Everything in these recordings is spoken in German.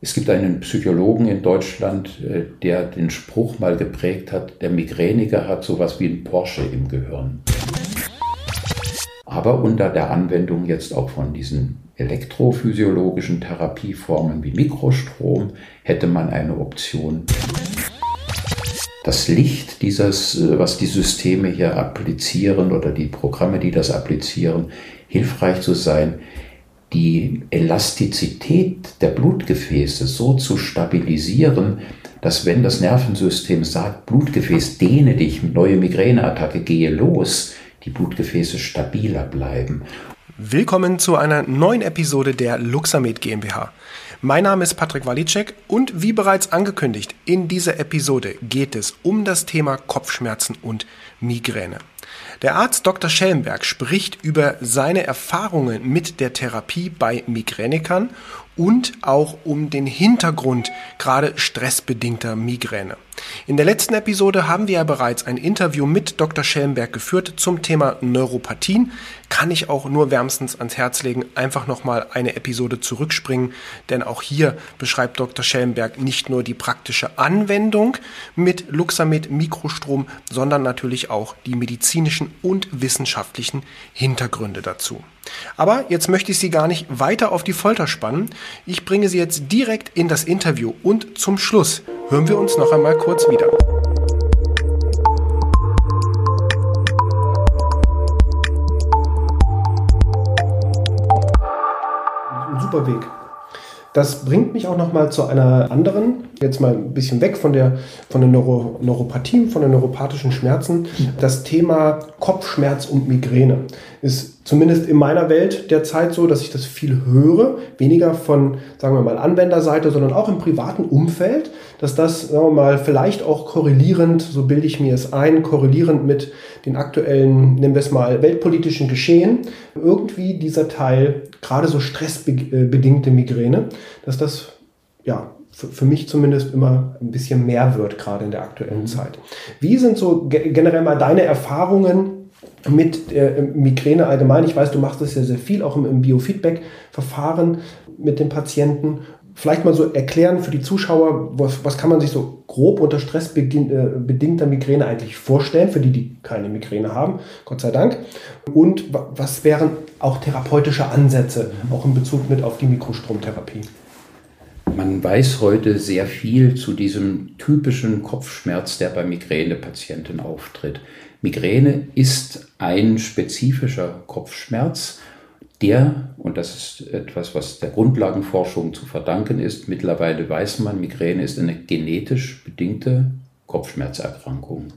Es gibt einen Psychologen in Deutschland, äh, der den Spruch mal geprägt hat, der Migräniker hat sowas wie ein Porsche im Gehirn. Aber unter der Anwendung jetzt auch von diesen elektrophysiologischen Therapieformen wie Mikrostrom hätte man eine Option. Das Licht dieses, äh, was die Systeme hier applizieren oder die Programme, die das applizieren, hilfreich zu sein, die Elastizität der Blutgefäße so zu stabilisieren, dass wenn das Nervensystem sagt, Blutgefäß, dehne dich, neue Migräneattacke, gehe los, die Blutgefäße stabiler bleiben. Willkommen zu einer neuen Episode der Luxamed GmbH. Mein Name ist Patrick Walitschek und wie bereits angekündigt, in dieser Episode geht es um das Thema Kopfschmerzen und Migräne. Der Arzt Dr. Schellenberg spricht über seine Erfahrungen mit der Therapie bei Migränikern und auch um den Hintergrund gerade stressbedingter Migräne. In der letzten Episode haben wir ja bereits ein Interview mit Dr. Schellenberg geführt zum Thema Neuropathien. Kann ich auch nur wärmstens ans Herz legen, einfach nochmal eine Episode zurückspringen, denn auch hier beschreibt Dr. Schellenberg nicht nur die praktische Anwendung mit Luxamed Mikrostrom, sondern natürlich auch die medizinischen und wissenschaftlichen Hintergründe dazu. Aber jetzt möchte ich Sie gar nicht weiter auf die Folter spannen. Ich bringe Sie jetzt direkt in das Interview und zum Schluss hören wir uns noch einmal kurz wieder. Super Weg. Das bringt mich auch noch mal zu einer anderen, jetzt mal ein bisschen weg von der, von der Neuro, Neuropathie, von den neuropathischen Schmerzen. Das Thema Kopfschmerz und Migräne ist zumindest in meiner Welt derzeit so, dass ich das viel höre, weniger von, sagen wir mal, Anwenderseite, sondern auch im privaten Umfeld, dass das, sagen wir mal, vielleicht auch korrelierend, so bilde ich mir es ein, korrelierend mit den aktuellen, nennen wir es mal, weltpolitischen Geschehen, irgendwie dieser Teil, gerade so stressbedingte Migräne, dass das, ja, für mich zumindest immer ein bisschen mehr wird, gerade in der aktuellen mhm. Zeit. Wie sind so generell mal deine Erfahrungen mit äh, Migräne allgemein. Ich weiß, du machst das ja sehr viel, auch im, im Biofeedback-Verfahren mit den Patienten. Vielleicht mal so erklären für die Zuschauer, was, was kann man sich so grob unter stressbedingter äh, Migräne eigentlich vorstellen, für die, die keine Migräne haben, Gott sei Dank. Und was wären auch therapeutische Ansätze, auch in Bezug mit auf die Mikrostromtherapie? Man weiß heute sehr viel zu diesem typischen Kopfschmerz, der bei Migränepatienten auftritt. Migräne ist ein spezifischer Kopfschmerz, der, und das ist etwas, was der Grundlagenforschung zu verdanken ist, mittlerweile weiß man, Migräne ist eine genetisch bedingte Kopfschmerzerkrankung.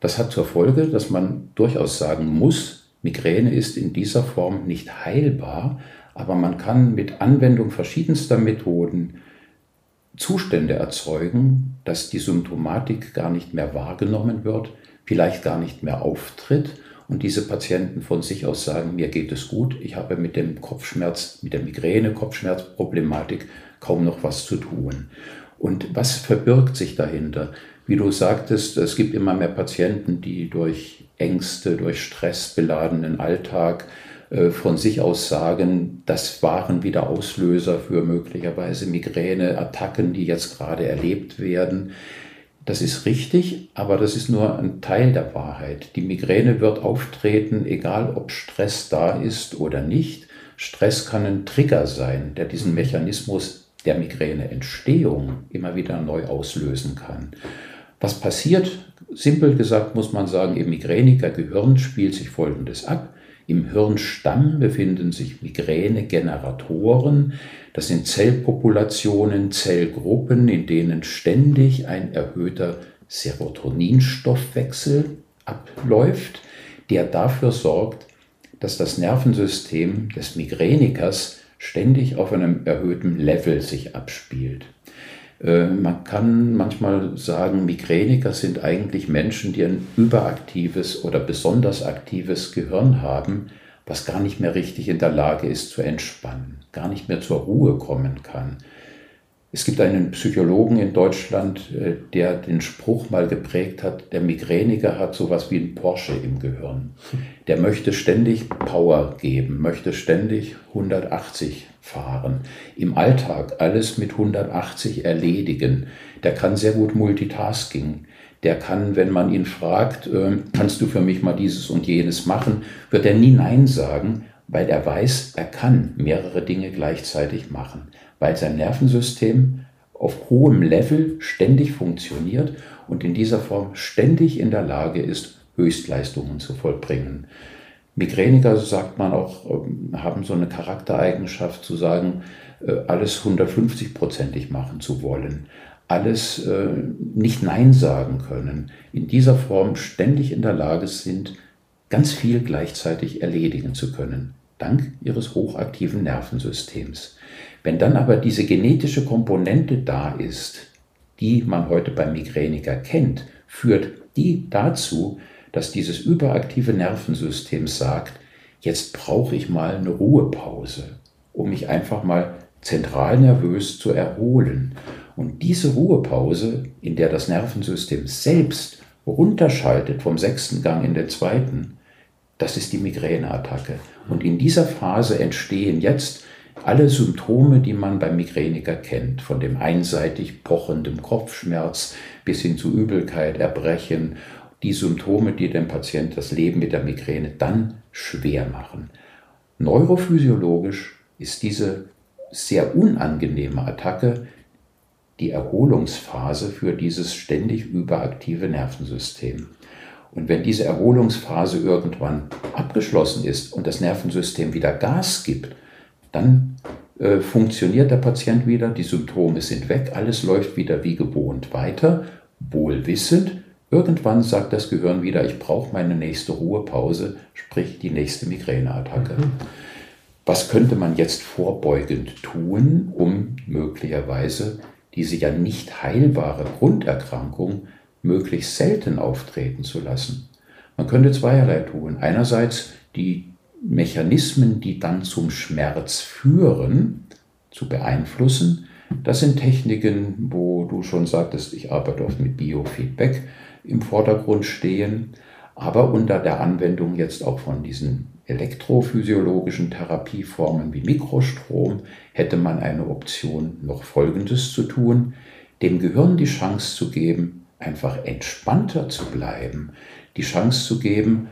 Das hat zur Folge, dass man durchaus sagen muss, Migräne ist in dieser Form nicht heilbar, aber man kann mit Anwendung verschiedenster Methoden Zustände erzeugen, dass die Symptomatik gar nicht mehr wahrgenommen wird, vielleicht gar nicht mehr auftritt und diese Patienten von sich aus sagen, mir geht es gut, ich habe mit dem Kopfschmerz, mit der Migräne, Kopfschmerzproblematik kaum noch was zu tun. Und was verbirgt sich dahinter? Wie du sagtest, es gibt immer mehr Patienten, die durch Ängste, durch Stress beladenen Alltag äh, von sich aus sagen, das waren wieder Auslöser für möglicherweise Migräneattacken, die jetzt gerade erlebt werden. Das ist richtig, aber das ist nur ein Teil der Wahrheit. Die Migräne wird auftreten, egal ob Stress da ist oder nicht. Stress kann ein Trigger sein, der diesen Mechanismus der Migräneentstehung immer wieder neu auslösen kann. Was passiert? Simpel gesagt muss man sagen, im Migräniker Gehirn spielt sich Folgendes ab. Im Hirnstamm befinden sich Migränegeneratoren. Das sind Zellpopulationen, Zellgruppen, in denen ständig ein erhöhter Serotoninstoffwechsel abläuft, der dafür sorgt, dass das Nervensystem des Migränikers ständig auf einem erhöhten Level sich abspielt. Äh, man kann manchmal sagen, Migräniker sind eigentlich Menschen, die ein überaktives oder besonders aktives Gehirn haben, was gar nicht mehr richtig in der Lage ist zu entspannen, gar nicht mehr zur Ruhe kommen kann. Es gibt einen Psychologen in Deutschland, äh, der den Spruch mal geprägt hat, der Migräniker hat sowas wie ein Porsche im Gehirn. Der möchte ständig Power geben, möchte ständig 180 fahren. Im Alltag alles mit 180 erledigen. Der kann sehr gut Multitasking. Der kann, wenn man ihn fragt, ähm, kannst du für mich mal dieses und jenes machen, wird er nie Nein sagen, weil er weiß, er kann mehrere Dinge gleichzeitig machen weil sein Nervensystem auf hohem Level ständig funktioniert und in dieser Form ständig in der Lage ist, Höchstleistungen zu vollbringen. Migräniker, sagt man auch, ähm, haben so eine Charaktereigenschaft zu sagen, äh, alles 150-prozentig machen zu wollen, alles äh, nicht Nein sagen können, in dieser Form ständig in der Lage sind, ganz viel gleichzeitig erledigen zu können, dank ihres hochaktiven Nervensystems. Wenn dann aber diese genetische Komponente da ist, die man heute beim Migräniker kennt, führt die dazu, dass dieses überaktive Nervensystem sagt, jetzt brauche ich mal eine Ruhepause, um mich einfach mal zentral nervös zu erholen. Und diese Ruhepause, in der das Nervensystem selbst runterschaltet vom sechsten Gang in den zweiten, das ist die Migräneattacke. Und in dieser Phase entstehen jetzt alle Symptome, die man beim Migräniker kennt, von dem einseitig pochenden Kopfschmerz bis hin zu Übelkeit, Erbrechen, die Symptome, die dem Patient das Leben mit der Migräne dann schwer machen. Neurophysiologisch ist diese sehr unangenehme Attacke die Erholungsphase für dieses ständig überaktive Nervensystem. Und wenn diese Erholungsphase irgendwann abgeschlossen ist und das Nervensystem wieder Gas gibt, dann äh, funktioniert der Patient wieder, die Symptome sind weg, alles läuft wieder wie gewohnt weiter, wohlwissend. Irgendwann sagt das Gehirn wieder, ich brauche meine nächste Ruhepause, sprich die nächste Migräneattacke. Mhm. Was könnte man jetzt vorbeugend tun, um möglicherweise diese ja nicht heilbare Grunderkrankung möglichst selten auftreten zu lassen? Man könnte zweierlei tun. Einerseits die Mechanismen, die dann zum Schmerz führen, zu beeinflussen. Das sind Techniken, wo du schon sagtest, ich arbeite oft mit Biofeedback im Vordergrund stehen, aber unter der Anwendung jetzt auch von diesen elektrophysiologischen Therapieformen wie Mikrostrom hätte man eine Option, noch Folgendes zu tun, dem Gehirn die Chance zu geben, einfach entspannter zu bleiben, die Chance zu geben,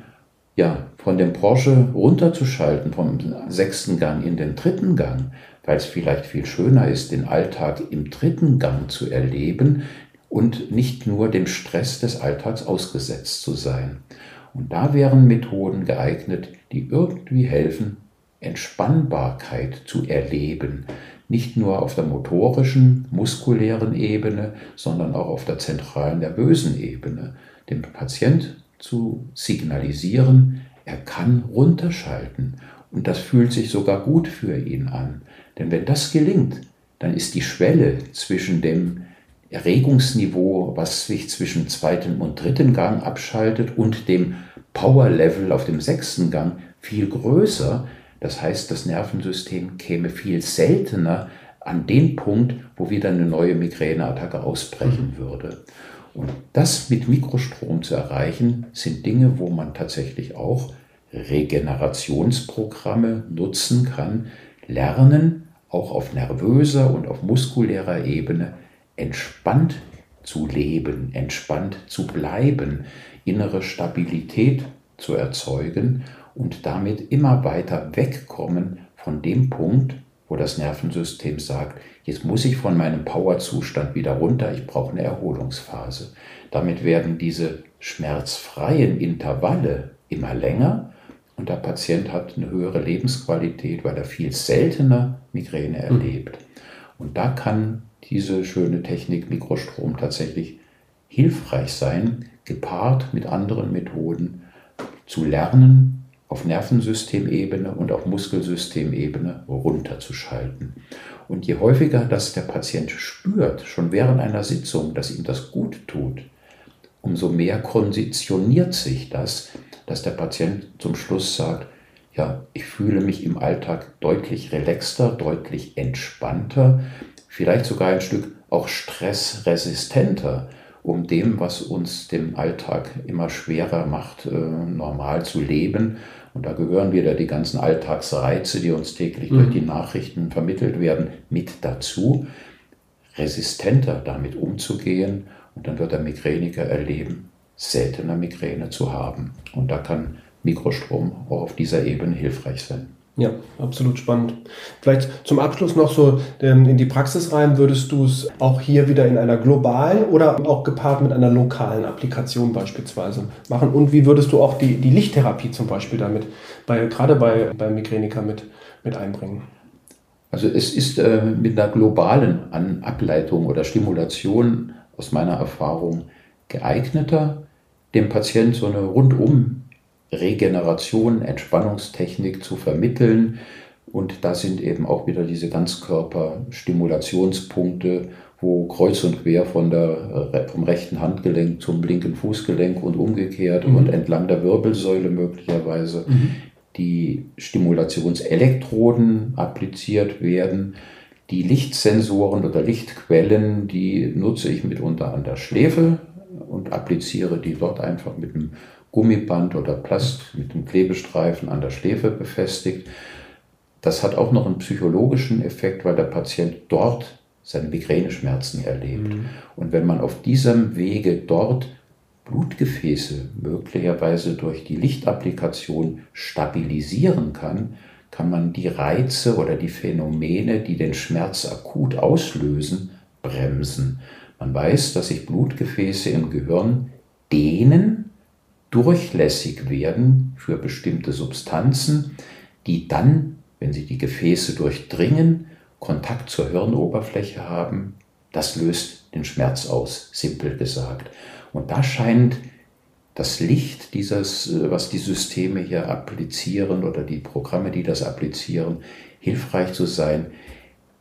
ja, von dem Porsche runterzuschalten, vom sechsten Gang in den dritten Gang, weil es vielleicht viel schöner ist, den Alltag im dritten Gang zu erleben und nicht nur dem Stress des Alltags ausgesetzt zu sein. Und da wären Methoden geeignet, die irgendwie helfen, Entspannbarkeit zu erleben, nicht nur auf der motorischen, muskulären Ebene, sondern auch auf der zentralen nervösen Ebene, dem Patient zu signalisieren, er kann runterschalten. Und das fühlt sich sogar gut für ihn an. Denn wenn das gelingt, dann ist die Schwelle zwischen dem Erregungsniveau, was sich zwischen zweiten und dritten Gang abschaltet, und dem Power-Level auf dem sechsten Gang viel größer. Das heißt, das Nervensystem käme viel seltener an den Punkt, wo wieder eine neue Migräneattacke ausbrechen mhm. würde. Und das mit Mikrostrom zu erreichen, sind Dinge, wo man tatsächlich auch Regenerationsprogramme nutzen kann, lernen, auch auf nervöser und auf muskulärer Ebene entspannt zu leben, entspannt zu bleiben, innere Stabilität zu erzeugen und damit immer weiter wegkommen von dem Punkt, wo das Nervensystem sagt, jetzt muss ich von meinem Powerzustand wieder runter, ich brauche eine Erholungsphase. Damit werden diese schmerzfreien Intervalle immer länger und der Patient hat eine höhere Lebensqualität, weil er viel seltener Migräne hm. erlebt. Und da kann diese schöne Technik Mikrostrom tatsächlich hilfreich sein, gepaart mit anderen Methoden zu lernen, auf Nervensystemebene und auf Muskelsystemebene runterzuschalten. Und je häufiger das der Patient spürt, schon während einer Sitzung, dass ihm das gut tut, umso mehr konditioniert sich das, dass der Patient zum Schluss sagt, ja, ich fühle mich im Alltag deutlich relaxter, deutlich entspannter, vielleicht sogar ein Stück auch stressresistenter, um dem, was uns dem Alltag immer schwerer macht, äh, normal zu leben. Und da gehören wieder die ganzen Alltagsreize, die uns täglich mhm. durch die Nachrichten vermittelt werden, mit dazu, resistenter damit umzugehen. Und dann wird der Migräniker erleben, seltener Migräne zu haben. Und da kann Mikrostrom auch auf dieser Ebene hilfreich sein. Ja, absolut spannend. Vielleicht zum Abschluss noch so ähm, in die Praxis rein, würdest du es auch hier wieder in einer globalen oder auch gepaart mit einer lokalen Applikation beispielsweise machen? Und wie würdest du auch die, die Lichttherapie zum Beispiel damit, bei, gerade bei, bei Migräniker mit, mit einbringen? Also es ist äh, mit einer globalen An Ableitung oder Stimulation aus meiner Erfahrung geeigneter, dem Patienten so eine rundum Regeneration, Entspannungstechnik zu vermitteln. Und da sind eben auch wieder diese Ganzkörperstimulationspunkte, wo kreuz und quer von der, äh, vom rechten Handgelenk zum linken Fußgelenk und umgekehrt mhm. und entlang der Wirbelsäule möglicherweise mhm. die Stimulationselektroden appliziert werden. Die Lichtsensoren oder Lichtquellen, die nutze ich mitunter an der Schläfe und appliziere die dort einfach mit einem Gummiband oder Plast mit einem Klebestreifen an der Schläfe befestigt. Das hat auch noch einen psychologischen Effekt, weil der Patient dort seine Migräneschmerzen erlebt. Mhm. Und wenn man auf diesem Wege dort Blutgefäße möglicherweise durch die Lichtapplikation stabilisieren kann, kann man die Reize oder die Phänomene, die den Schmerz akut auslösen, bremsen. Man weiß, dass sich Blutgefäße im Gehirn dehnen durchlässig werden für bestimmte Substanzen, die dann, wenn sie die Gefäße durchdringen, Kontakt zur Hirnoberfläche haben. Das löst den Schmerz aus, simpel gesagt. Und da scheint das Licht dieses, was die Systeme hier applizieren oder die Programme, die das applizieren, hilfreich zu sein,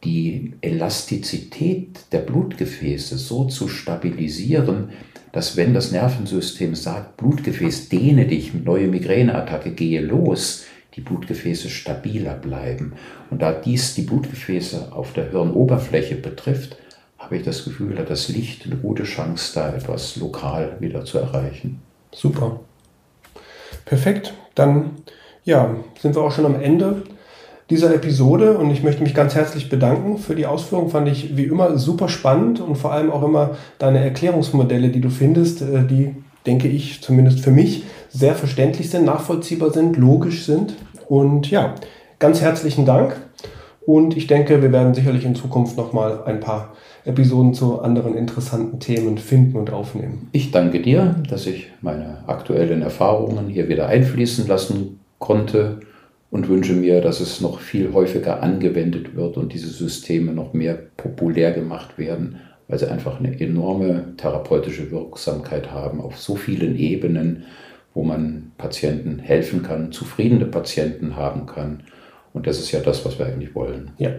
die Elastizität der Blutgefäße so zu stabilisieren, dass wenn das Nervensystem sagt, Blutgefäß, dehne dich, neue Migräneattacke, gehe los, die Blutgefäße stabiler bleiben. Und da dies die Blutgefäße auf der Hirnoberfläche betrifft, habe ich das Gefühl, hat das Licht eine gute Chance, da etwas lokal wieder zu erreichen. Super. Perfekt. Dann ja, sind wir auch schon am Ende dieser Episode und ich möchte mich ganz herzlich bedanken für die Ausführung. Fand ich wie immer super spannend und vor allem auch immer deine Erklärungsmodelle, die du findest, äh, die, denke ich, zumindest für mich sehr verständlich sind, nachvollziehbar sind, logisch sind. Und ja, ganz herzlichen Dank. Und ich denke, wir werden sicherlich in Zukunft nochmal ein paar Episoden zu anderen interessanten Themen finden und aufnehmen. Ich danke dir, dass ich meine aktuellen Erfahrungen hier wieder einfließen lassen konnte und wünsche mir, dass es noch viel häufiger angewendet wird und diese Systeme noch mehr populär gemacht werden, weil sie einfach eine enorme therapeutische Wirksamkeit haben auf so vielen Ebenen, wo man Patienten helfen kann, zufriedene Patienten haben kann. Und das ist ja das, was wir eigentlich wollen. Ja,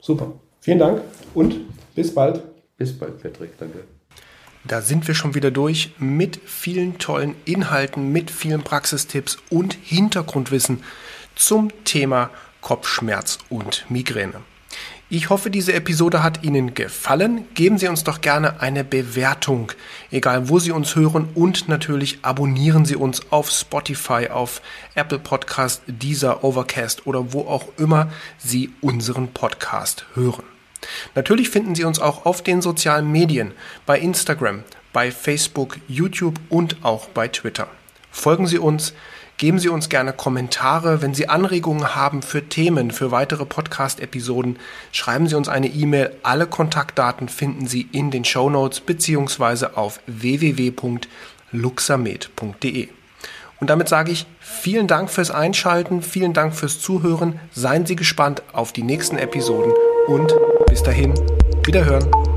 super. Vielen Dank und bis bald. Bis bald, Patrick. Danke. Da sind wir schon wieder durch mit vielen tollen Inhalten, mit vielen Praxistipps und Hintergrundwissen zum Thema Kopfschmerz und Migräne. Ich hoffe, diese Episode hat Ihnen gefallen. Geben Sie uns doch gerne eine Bewertung, egal wo Sie uns hören und natürlich abonnieren Sie uns auf Spotify, auf Apple Podcast, Deezer, Overcast oder wo auch immer Sie unseren Podcast hören. Natürlich finden Sie uns auch auf den sozialen Medien, bei Instagram, bei Facebook, YouTube und auch bei Twitter. Folgen Sie uns, Geben Sie uns gerne Kommentare. Wenn Sie Anregungen haben für Themen, für weitere Podcast-Episoden, schreiben Sie uns eine E-Mail. Alle Kontaktdaten finden Sie in den Show Notes beziehungsweise auf www.luxamed.de. Und damit sage ich vielen Dank fürs Einschalten, vielen Dank fürs Zuhören. Seien Sie gespannt auf die nächsten Episoden und bis dahin, wiederhören.